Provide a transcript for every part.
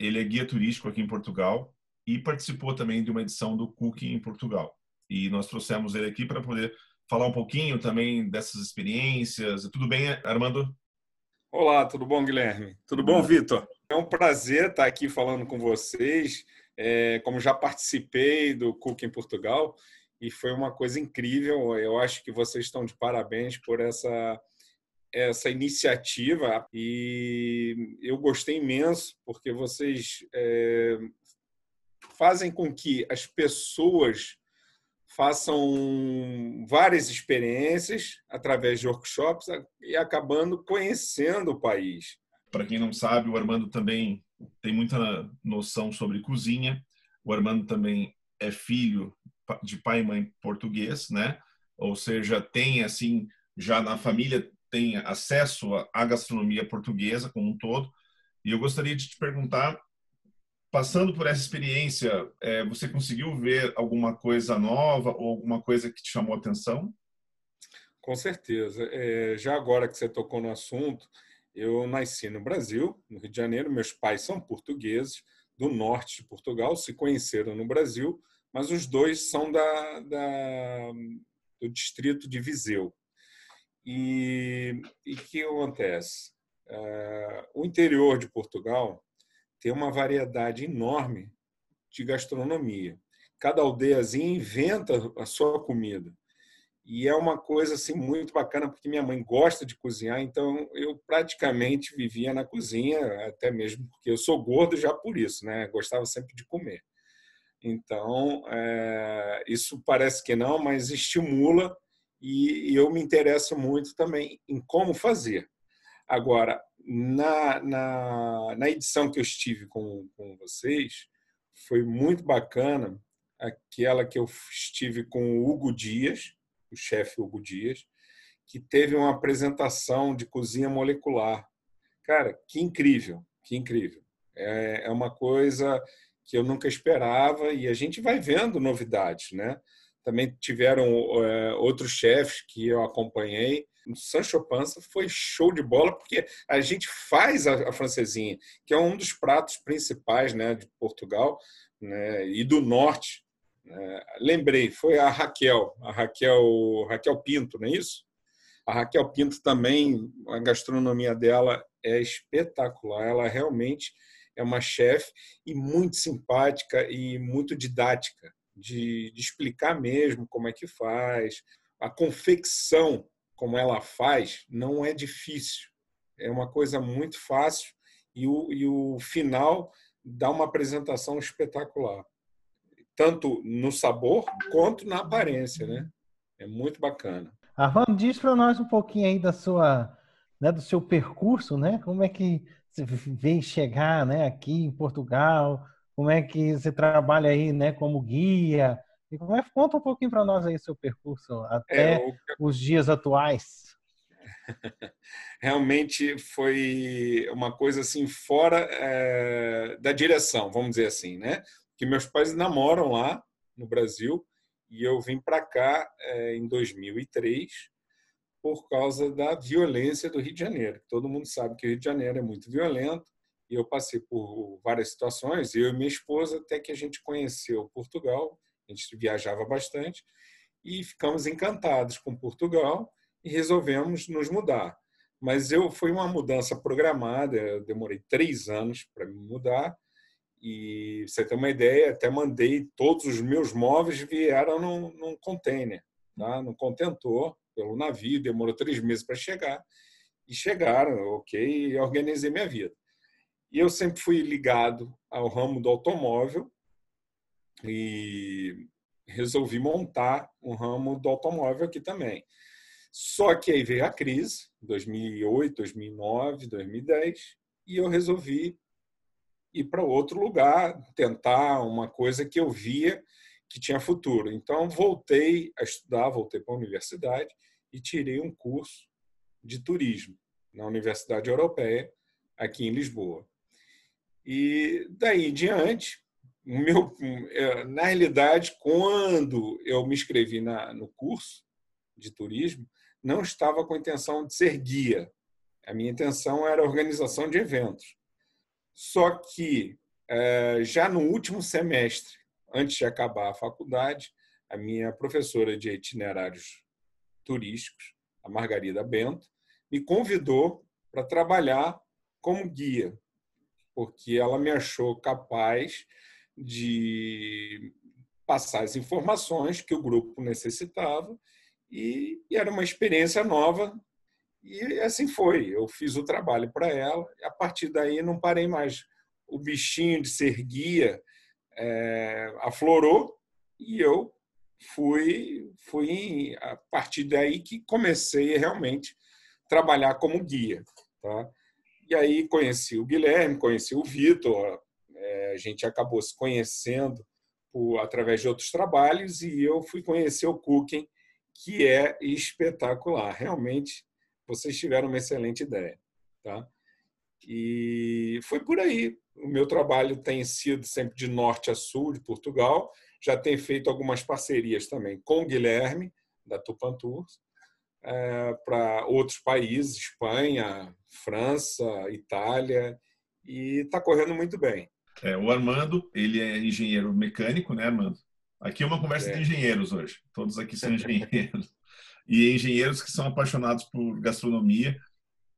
ele é guia turístico aqui em Portugal e participou também de uma edição do Cooking em Portugal. E nós trouxemos ele aqui para poder falar um pouquinho também dessas experiências. Tudo bem, Armando? Olá, tudo bom, Guilherme? Tudo bom, Vitor? É um prazer estar aqui falando com vocês. É, como já participei do Cooking em Portugal e foi uma coisa incrível. Eu acho que vocês estão de parabéns por essa essa iniciativa e eu gostei imenso porque vocês é, fazem com que as pessoas façam várias experiências através de workshops e acabando conhecendo o país. Para quem não sabe, o Armando também tem muita noção sobre cozinha. O Armando também é filho de pai e mãe português, né? Ou seja, tem assim já na família tem acesso à gastronomia portuguesa como um todo. E eu gostaria de te perguntar, passando por essa experiência, é, você conseguiu ver alguma coisa nova ou alguma coisa que te chamou atenção? Com certeza. É, já agora que você tocou no assunto, eu nasci no Brasil, no Rio de Janeiro. Meus pais são portugueses, do norte de Portugal, se conheceram no Brasil, mas os dois são da, da do distrito de Viseu. E o que acontece? Uh, o interior de Portugal tem uma variedade enorme de gastronomia. Cada aldeiazinha inventa a sua comida. E é uma coisa assim muito bacana porque minha mãe gosta de cozinhar, então eu praticamente vivia na cozinha, até mesmo porque eu sou gordo já por isso, né? Gostava sempre de comer. Então, é, isso parece que não, mas estimula e, eu me interesso muito também em como fazer. Agora, na, na, na edição que eu estive com, com vocês, foi muito bacana aquela que eu estive com o Hugo Dias, o chefe Hugo Dias, que teve uma apresentação de cozinha molecular. Cara, que incrível, que incrível. É, é uma coisa que eu nunca esperava e a gente vai vendo novidades, né? Também tiveram é, outros chefes que eu acompanhei. O Sancho Panza foi show de bola, porque a gente faz a, a francesinha, que é um dos pratos principais né, de Portugal né, e do norte. Né. Lembrei, foi a Raquel, a Raquel, Raquel Pinto, não é isso? A Raquel Pinto também, a gastronomia dela é espetacular. Ela realmente é uma chefe e muito simpática e muito didática de, de explicar mesmo como é que faz. A confecção, como ela faz, não é difícil. É uma coisa muito fácil e o, e o final dá uma apresentação espetacular. Tanto no sabor quanto na aparência, né? É muito bacana. Armando, diz para nós um pouquinho aí da sua, né, do seu percurso, né? Como é que você veio chegar, né, aqui em Portugal? Como é que você trabalha aí, né, como guia? E como é, conta um pouquinho para nós aí seu percurso até é, o... os dias atuais. Realmente foi uma coisa assim fora é, da direção, vamos dizer assim, né? Que meus pais namoram lá no Brasil e eu vim para cá é, em 2003 por causa da violência do Rio de Janeiro. Todo mundo sabe que o Rio de Janeiro é muito violento e eu passei por várias situações, eu e minha esposa, até que a gente conheceu Portugal, a gente viajava bastante, e ficamos encantados com Portugal e resolvemos nos mudar. Mas eu foi uma mudança programada, eu demorei três anos para me mudar, e você ter uma ideia, até mandei todos os meus móveis vieram num, num container, tá? num contentor, pelo navio, demorou três meses para chegar, e chegaram, ok, e organizei minha vida. E eu sempre fui ligado ao ramo do automóvel e resolvi montar um ramo do automóvel aqui também. Só que aí veio a crise, 2008, 2009, 2010, e eu resolvi ir para outro lugar, tentar uma coisa que eu via que tinha futuro. Então, voltei a estudar, voltei para a universidade e tirei um curso de turismo na Universidade Europeia, aqui em Lisboa. E daí em diante, meu, é, na realidade, quando eu me inscrevi na, no curso de turismo, não estava com a intenção de ser guia. A minha intenção era organização de eventos. Só que, é, já no último semestre, antes de acabar a faculdade, a minha professora de itinerários turísticos, a Margarida Bento, me convidou para trabalhar como guia, porque ela me achou capaz de passar as informações que o grupo necessitava e, era uma experiência nova e assim foi. Eu fiz o trabalho para ela a partir daí não parei mais. O bichinho de ser guia é, aflorou e eu fui, fui a partir daí que comecei realmente trabalhar como guia. Tá? E aí conheci o Guilherme, conheci o Vitor, é, a gente acabou se conhecendo por, através de outros trabalhos e eu fui conhecer o Cooking, que é espetacular. Realmente, vocês tiveram uma excelente ideia. Tá? E foi por aí. O meu trabalho tem sido sempre de norte a sul de Portugal. Já tenho feito algumas parcerias também com o Guilherme, da Tupan Tours, é, para outros países, Espanha, França, Itália, e está correndo muito bem. É, o Armando, ele é engenheiro mecânico, né, Armando? Aqui é uma conversa é. de engenheiros hoje. Todos aqui são engenheiros. e engenheiros que são apaixonados por gastronomia.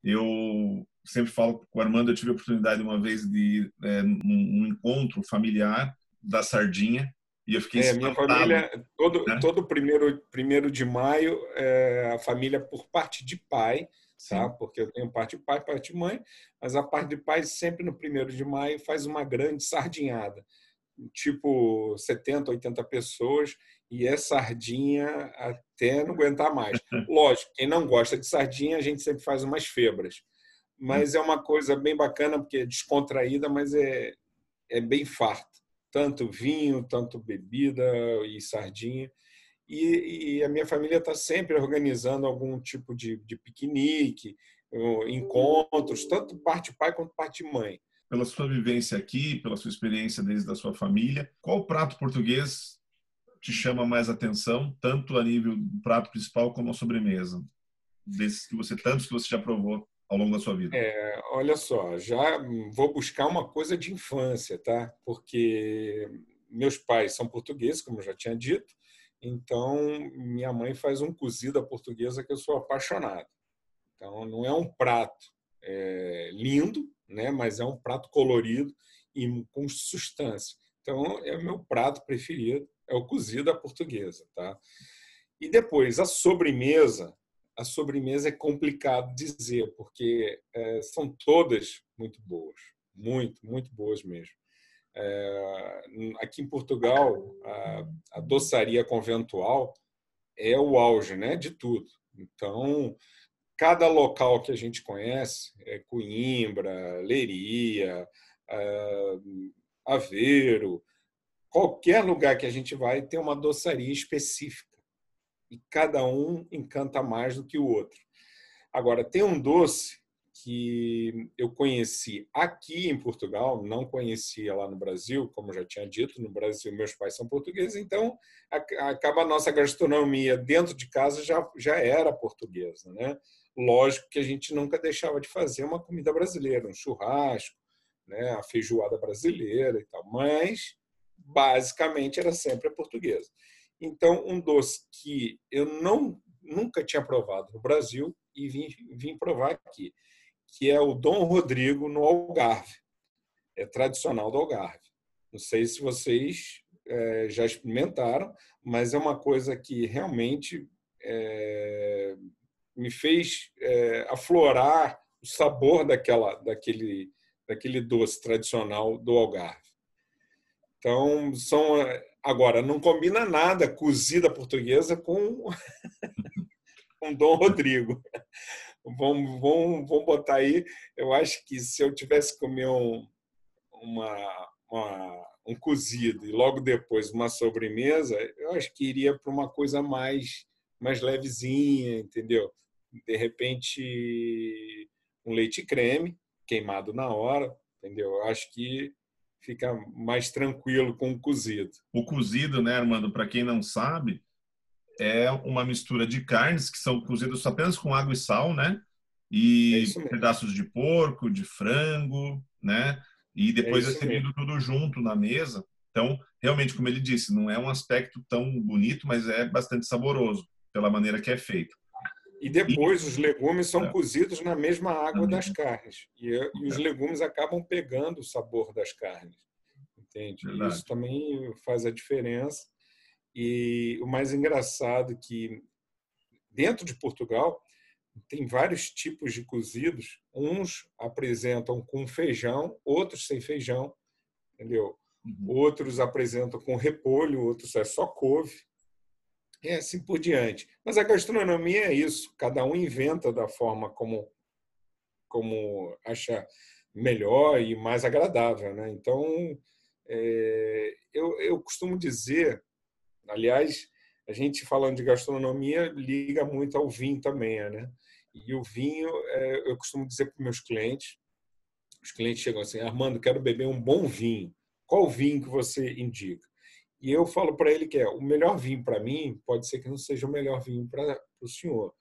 Eu sempre falo com o Armando, eu tive a oportunidade uma vez de é, um, um encontro familiar da sardinha e eu fiquei é, minha família todo né? todo primeiro primeiro de maio é, a família por parte de pai tá? Porque eu tenho parte de pai, parte de mãe, mas a parte de pai sempre no primeiro de maio faz uma grande sardinhada, tipo 70, 80 pessoas e é sardinha até não aguentar mais. Lógico, quem não gosta de sardinha, a gente sempre faz umas febras. Mas é uma coisa bem bacana, porque é descontraída, mas é, é bem farto. Tanto vinho, tanto bebida e sardinha. E, e a minha família está sempre organizando algum tipo de, de piquenique, encontros, tanto parte pai quanto parte mãe. Pela sua vivência aqui, pela sua experiência desde a sua família, qual prato português te chama mais atenção, tanto a nível do prato principal como a sobremesa? Desses que você tantos que você já provou ao longo da sua vida? É, olha só, já vou buscar uma coisa de infância, tá? Porque meus pais são portugueses, como eu já tinha dito, então, minha mãe faz um cozido portuguesa que eu sou apaixonado. Então, não é um prato é, lindo, né? mas é um prato colorido e com substância. Então, é o meu prato preferido, é o cozido portuguesa. Tá? E depois, a sobremesa. A sobremesa é complicado dizer, porque é, são todas muito boas. Muito, muito boas mesmo. É, aqui em Portugal, a, a, doçaria conventual é o auge né, de tudo. Então, cada local que a gente conhece, é Coimbra, Leiria, é, Aveiro, qualquer lugar que a gente vai tem uma doçaria específica. E cada um encanta mais do que o outro. Agora, tem um doce que eu conheci aqui em Portugal, não conhecia lá no Brasil, como já tinha dito, no Brasil meus pais são portugueses, então acaba a nossa gastronomia dentro de casa já, já era portuguesa, né? Lógico que a gente nunca deixava de fazer uma comida brasileira, um churrasco, né, a feijoada brasileira e tal, mas basicamente era sempre a portuguesa. Então, um doce que eu não nunca tinha provado no Brasil e vim, vim provar aqui que é o Dom Rodrigo no Algarve. É tradicional do Algarve. Não sei se vocês é, já experimentaram, mas é uma coisa que realmente é, me fez é, aflorar o sabor daquela, daquele, daquele doce tradicional do Algarve. Então, são agora não combina nada cozida portuguesa com com Dom Rodrigo vamos, vamos, vamos botar aí. Eu acho que se eu tivesse comer um, uma, uma, um cozido e logo depois uma sobremesa, eu acho que iria para uma coisa mais, mais levezinha, entendeu? De repente, um leite creme, queimado na hora, entendeu? Eu acho que fica mais tranquilo com o cozido. O cozido, né, Armando, para quem não sabe, é uma mistura de carnes que são cozidas apenas com água e sal, né? E é pedaços de porco, de frango, né? E depois é, é servido mesmo. tudo junto na mesa. Então, realmente, como ele disse, não é um aspecto tão bonito, mas é bastante saboroso pela maneira que é feito. E depois os legumes são é. cozidos na mesma água das carnes. E, e os é. legumes acabam pegando o sabor das carnes. Entende? Isso também faz a diferença. E o mais engraçado é que dentro de Portugal tem vários tipos de cozidos. Uns apresentam com feijão, outros sem feijão, entendeu? Uhum. Outros apresentam com repolho, outros é só couve. E assim por diante. Mas a gastronomia é isso. Cada um inventa da forma como como acha melhor e mais agradável, né? Então, é, eu, eu costumo dizer Aliás, a gente falando de gastronomia liga muito ao vinho também, né? E o vinho, é, eu costumo dizer para meus clientes, os clientes chegam assim, Armando, quero beber um bom vinho. Qual vinho que você indica? E eu falo para ele que é o melhor vinho para mim pode ser que não seja o melhor vinho para o senhor.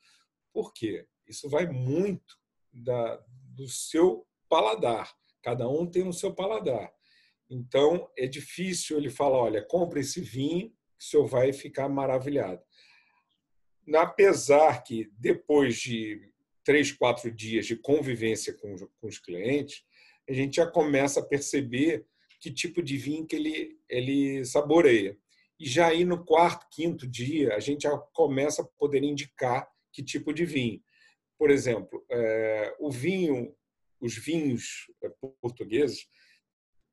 Por quê? Isso vai muito da, do seu paladar. Cada um tem o seu paladar. Então, é difícil ele falar, olha, compre esse vinho o senhor vai ficar maravilhado. Apesar que, depois de três, quatro dias de convivência com, com os clientes, a gente já começa a perceber que tipo de vinho que ele, ele saboreia. E já aí no quarto, quinto dia, a gente já começa a poder indicar que tipo de vinho. Por exemplo, é, o vinho, os vinhos é, portugueses,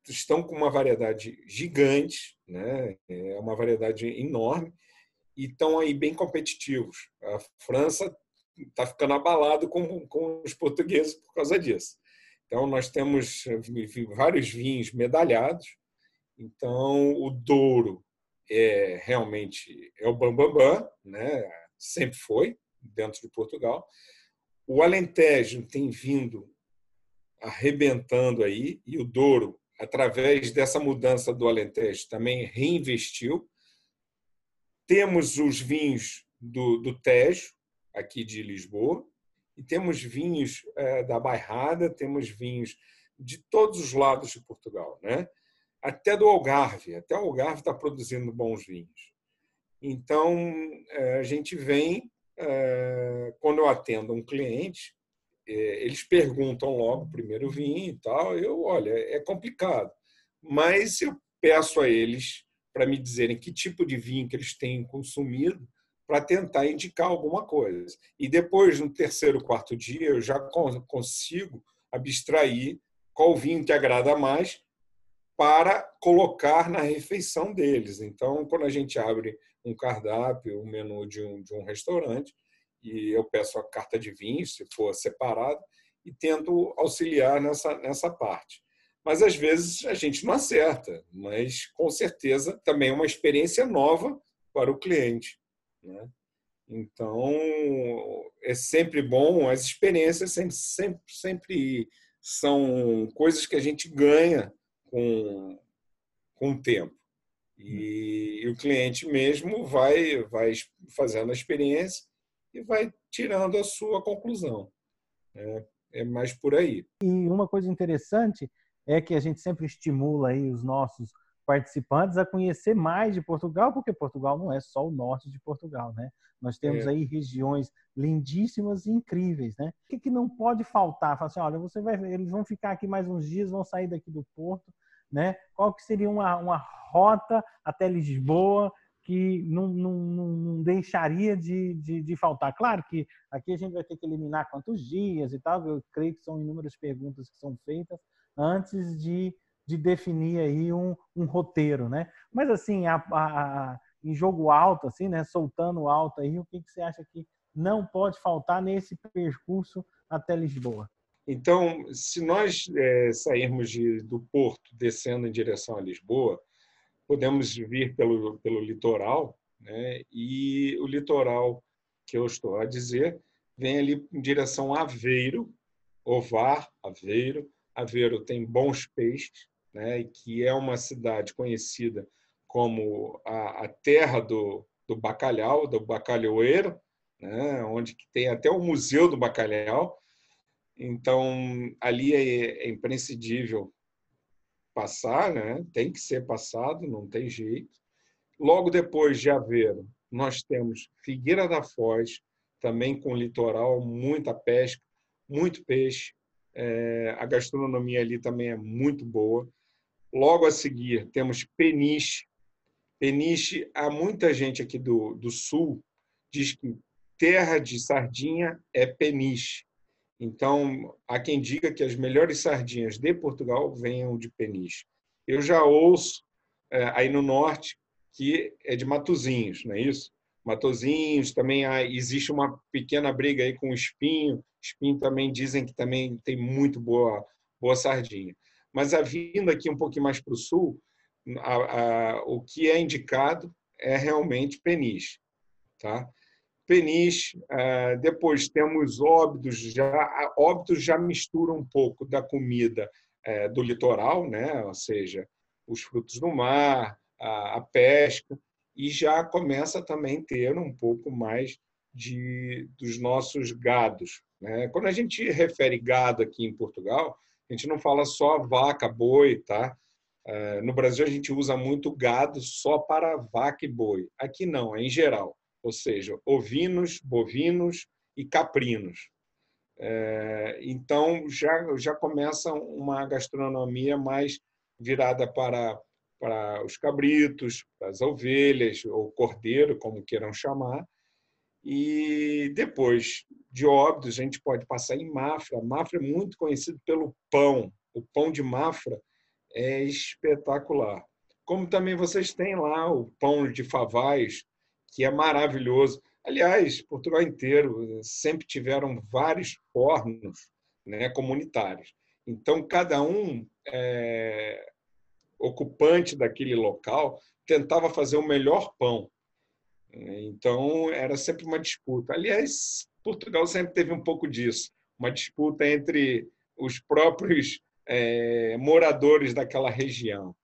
estão com uma variedade gigante, né? é uma variedade enorme, e estão aí bem competitivos. A França está ficando abalado com, com os portugueses por causa disso. Então, nós temos vários vinhos medalhados. Então, o Douro é realmente é o bambambam, bam, bam, né? sempre foi, dentro de Portugal. O Alentejo tem vindo arrebentando aí, e o Douro através dessa mudança do Alentejo, também reinvestiu. Temos os vinhos do, do Tejo, aqui de Lisboa, e temos vinhos é, da Bairrada, temos vinhos de todos os lados de Portugal, né? até do Algarve. Até o Algarve está produzindo bons vinhos. Então, é, a gente vem, é, quando eu atendo um cliente, eles perguntam logo primeiro vinho e tal. Eu, olha, é complicado, mas eu peço a eles para me dizerem que tipo de vinho que eles têm consumido para tentar indicar alguma coisa. E depois, no terceiro, quarto dia, eu já consigo abstrair qual vinho que agrada mais para colocar na refeição deles. Então, quando a gente abre um cardápio, um menu de um, de um restaurante, e eu peço a carta de vinhos, se for separado, e tento auxiliar nessa, nessa parte. Mas às vezes a gente não acerta, mas com certeza também é uma experiência nova para o cliente. Né? Então, é sempre bom, as experiências sempre, sempre, sempre são coisas que a gente ganha com, com o tempo. E, e o cliente mesmo vai, vai fazendo a experiência e vai tirando a sua conclusão. É, é mais por aí. E uma coisa interessante é que a gente sempre estimula aí os nossos participantes a conhecer mais de Portugal, porque Portugal não é só o norte de Portugal, né? Nós temos é. aí regiões lindíssimas e incríveis, né? O que, que não pode faltar? Fala assim, olha, você vai, eles vão ficar aqui mais uns dias, vão sair daqui do porto, né? Qual que seria uma, uma rota até Lisboa que não, não, não deixaria de, de, de, faltar. Claro que aqui a gente vai ter que eliminar quantos dias e tal, eu creio que são inúmeras perguntas que são feitas antes de, de definir aí um, um roteiro, né? Mas assim, a, a, em jogo alto, assim, né? Soltando alto aí, o que, que você acha que não pode faltar nesse percurso até Lisboa? Então, se nós é, sairmos de, do porto descendo em direção a Lisboa, podemos vir pelo, pelo litoral, né? e o litoral que eu estou a dizer vem ali em direção a Aveiro, Ovar, Aveiro. Aveiro tem bons peixes, né? que é uma cidade conhecida como a, a terra do, do bacalhau, do bacalhoeiro, né? onde tem até o Museu do Bacalhau. Então, ali é, é imprescindível passar, né? tem que ser passado, não tem jeito. Logo depois de Aveiro, nós temos Figueira da Foz, também com litoral, muita pesca, muito peixe. É, a gastronomia ali também é muito boa. Logo a seguir, temos Peniche. Peniche, há muita gente aqui do, do sul diz que terra de sardinha é Peniche. Então, há quem diga que as melhores sardinhas de Portugal venham de Peniche. Eu já ouço é, aí no norte que é de Matozinhos, não é isso? Matozinhos, também há, existe uma pequena briga aí com o Espinho. Espinho também dizem que também tem muito boa, boa sardinha. Mas a vinda aqui um pouquinho mais para o sul, a, a, o que é indicado é realmente peniche. Tá? Peniche, ah, depois temos óbidos, já, óbidos já mistura um pouco da comida é, do litoral, né? ou seja, os frutos do mar, a, a pesca, e já começa também a ter um pouco mais de, dos nossos gados. Né? Quando a gente refere gado aqui em Portugal, a gente não fala só vaca, boi, tá? É, no Brasil a gente usa muito gado só para vaca e boi. Aqui não, é em geral, ou seja, ovinos, bovinos e caprinos. É, então já já começa uma gastronomia mais virada para para os cabritos, para as ovelhas, ou cordeiro, como queiram chamar. E depois de Óbidos, a gente pode passar em Mafra. Mafra é muito conhecido pelo pão. O pão de Mafra é espetacular. Como também vocês têm lá o pão de Favais, que é maravilhoso. Aliás, Portugal inteiro sempre tiveram vários fornos né, comunitários. Então, cada um é, ocupante daquele local tentava fazer o melhor pão. Então, era sempre uma disputa. Aliás, Portugal sempre teve um pouco disso uma disputa entre os próprios é, moradores daquela região.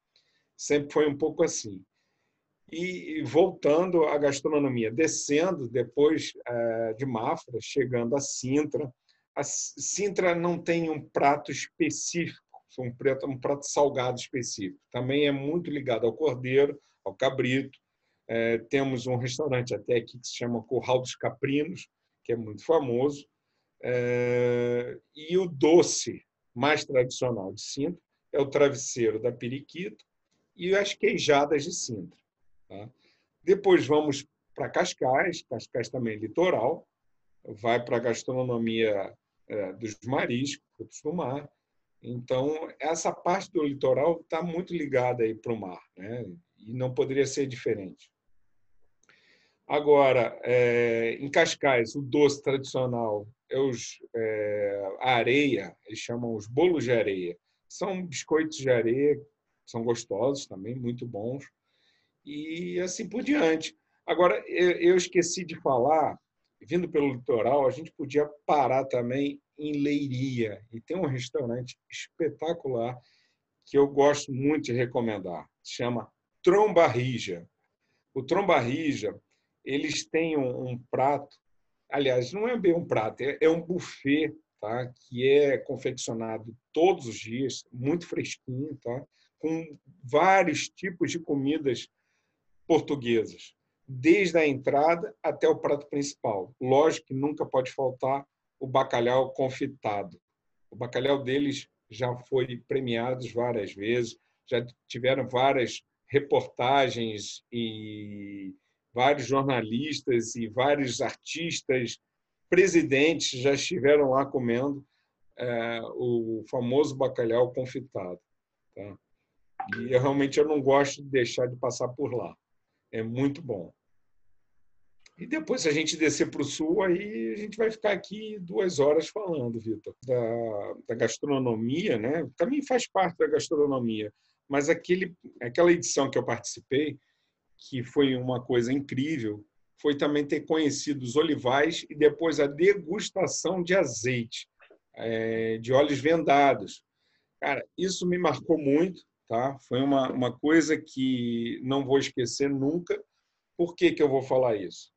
Sempre foi um pouco assim. E voltando à gastronomia, descendo depois é, de Mafra, chegando a Sintra. A Sintra não tem um prato específico um prato, um prato salgado específico. Também é muito ligado ao cordeiro, ao cabrito. É, temos um restaurante até aqui que se chama Curral dos Caprinos, que é muito famoso. É, e o doce mais tradicional de Sintra é o travesseiro da periquita e as queijadas de Sintra. Tá? Depois vamos para Cascais, Cascais também é litoral, vai para a gastronomia é, dos mariscos, frutos do mar, então, essa parte do litoral está muito ligada para o mar, né? e não poderia ser diferente. Agora, é, em Cascais, o doce tradicional é os, é, a areia, eles chamam os bolos de areia. São biscoitos de areia, são gostosos também, muito bons, e assim por diante. Agora, eu esqueci de falar, vindo pelo litoral, a gente podia parar também em Leiria. E tem um restaurante espetacular que eu gosto muito de recomendar. Se chama Trombarrija. O Trombarrija, eles têm um, um, prato, aliás, não é bem um prato, é, é um buffet, tá? que é confeccionado todos os dias, muito fresquinho, tá? com vários tipos de comidas portuguesas, desde a entrada até o prato principal. Lógico que nunca pode faltar o bacalhau confitado. O bacalhau deles já foi premiado várias vezes, já tiveram várias reportagens e vários jornalistas e vários artistas, presidentes já estiveram lá comendo é, o famoso bacalhau confitado. Tá? E eu, realmente eu não gosto de deixar de passar por lá. É muito bom. E depois, se a gente descer para o sul, aí a gente vai ficar aqui duas horas falando, Vitor, da, da, gastronomia, né? Também faz parte da gastronomia, mas aquele, aquela edição que eu participei, que foi uma coisa incrível, foi também ter conhecido os olivais e depois a degustação de azeite, é, de óleos vendados. Cara, isso me marcou muito, tá? Foi uma, uma coisa que não vou esquecer nunca. Por que, que eu vou falar isso?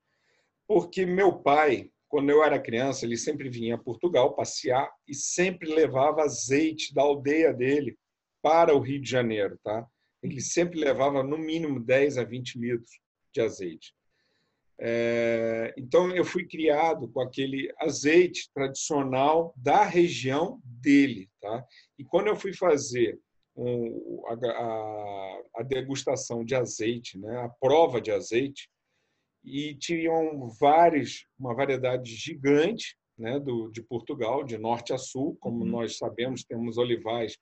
Porque meu pai, quando eu era criança, ele sempre vinha a Portugal passear e sempre levava azeite da aldeia dele para o Rio de Janeiro, tá? Ele sempre levava no mínimo 10 a 20 litros de azeite. É, então eu fui criado com aquele azeite tradicional da região dele, tá? E quando eu fui fazer um, a, a, a, degustação de azeite, né, a prova de azeite, e tinham vários, uma variedade gigante, né, do, de Portugal, de norte a sul, como uhum. nós sabemos, temos olivais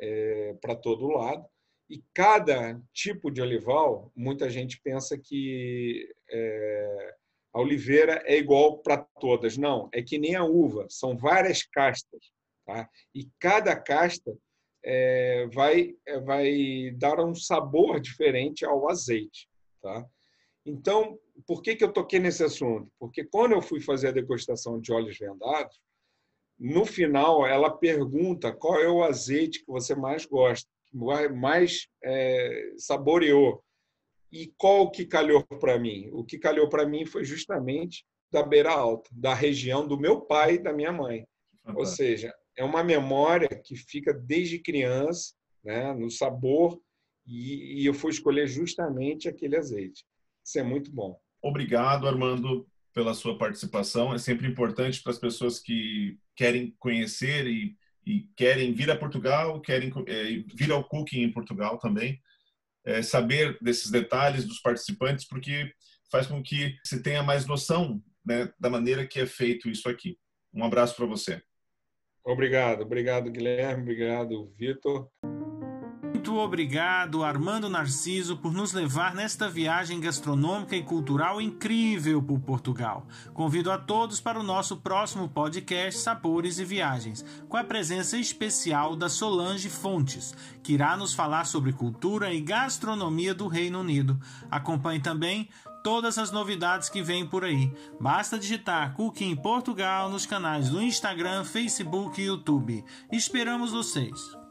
é, para todo lado. E cada tipo de olival, muita gente pensa que é, a oliveira é igual para todas. Não, é que nem a uva, são várias castas. Tá? E cada casta é, vai, é, vai dar um sabor diferente ao azeite. Tá? Então, por que, que eu toquei nesse assunto? Porque quando eu fui fazer a degustação de óleos vendados, no final ela pergunta qual é o azeite que você mais gosta mais é, saboreou. E qual que calhou para mim? O que calhou para mim foi justamente da Beira Alta, da região do meu pai e da minha mãe. Ou seja, é uma memória que fica desde criança, né, no sabor, e, e eu fui escolher justamente aquele azeite. Isso é muito bom. Obrigado, Armando, pela sua participação. É sempre importante para as pessoas que querem conhecer e e querem vir a Portugal, querem é, vir ao cooking em Portugal também, é, saber desses detalhes dos participantes, porque faz com que você tenha mais noção né, da maneira que é feito isso aqui. Um abraço para você. Obrigado, obrigado Guilherme, obrigado Vitor. Muito obrigado, Armando Narciso, por nos levar nesta viagem gastronômica e cultural incrível por Portugal. Convido a todos para o nosso próximo podcast Sabores e Viagens, com a presença especial da Solange Fontes, que irá nos falar sobre cultura e gastronomia do Reino Unido. Acompanhe também todas as novidades que vêm por aí. Basta digitar Cooking Portugal nos canais do Instagram, Facebook e YouTube. Esperamos vocês!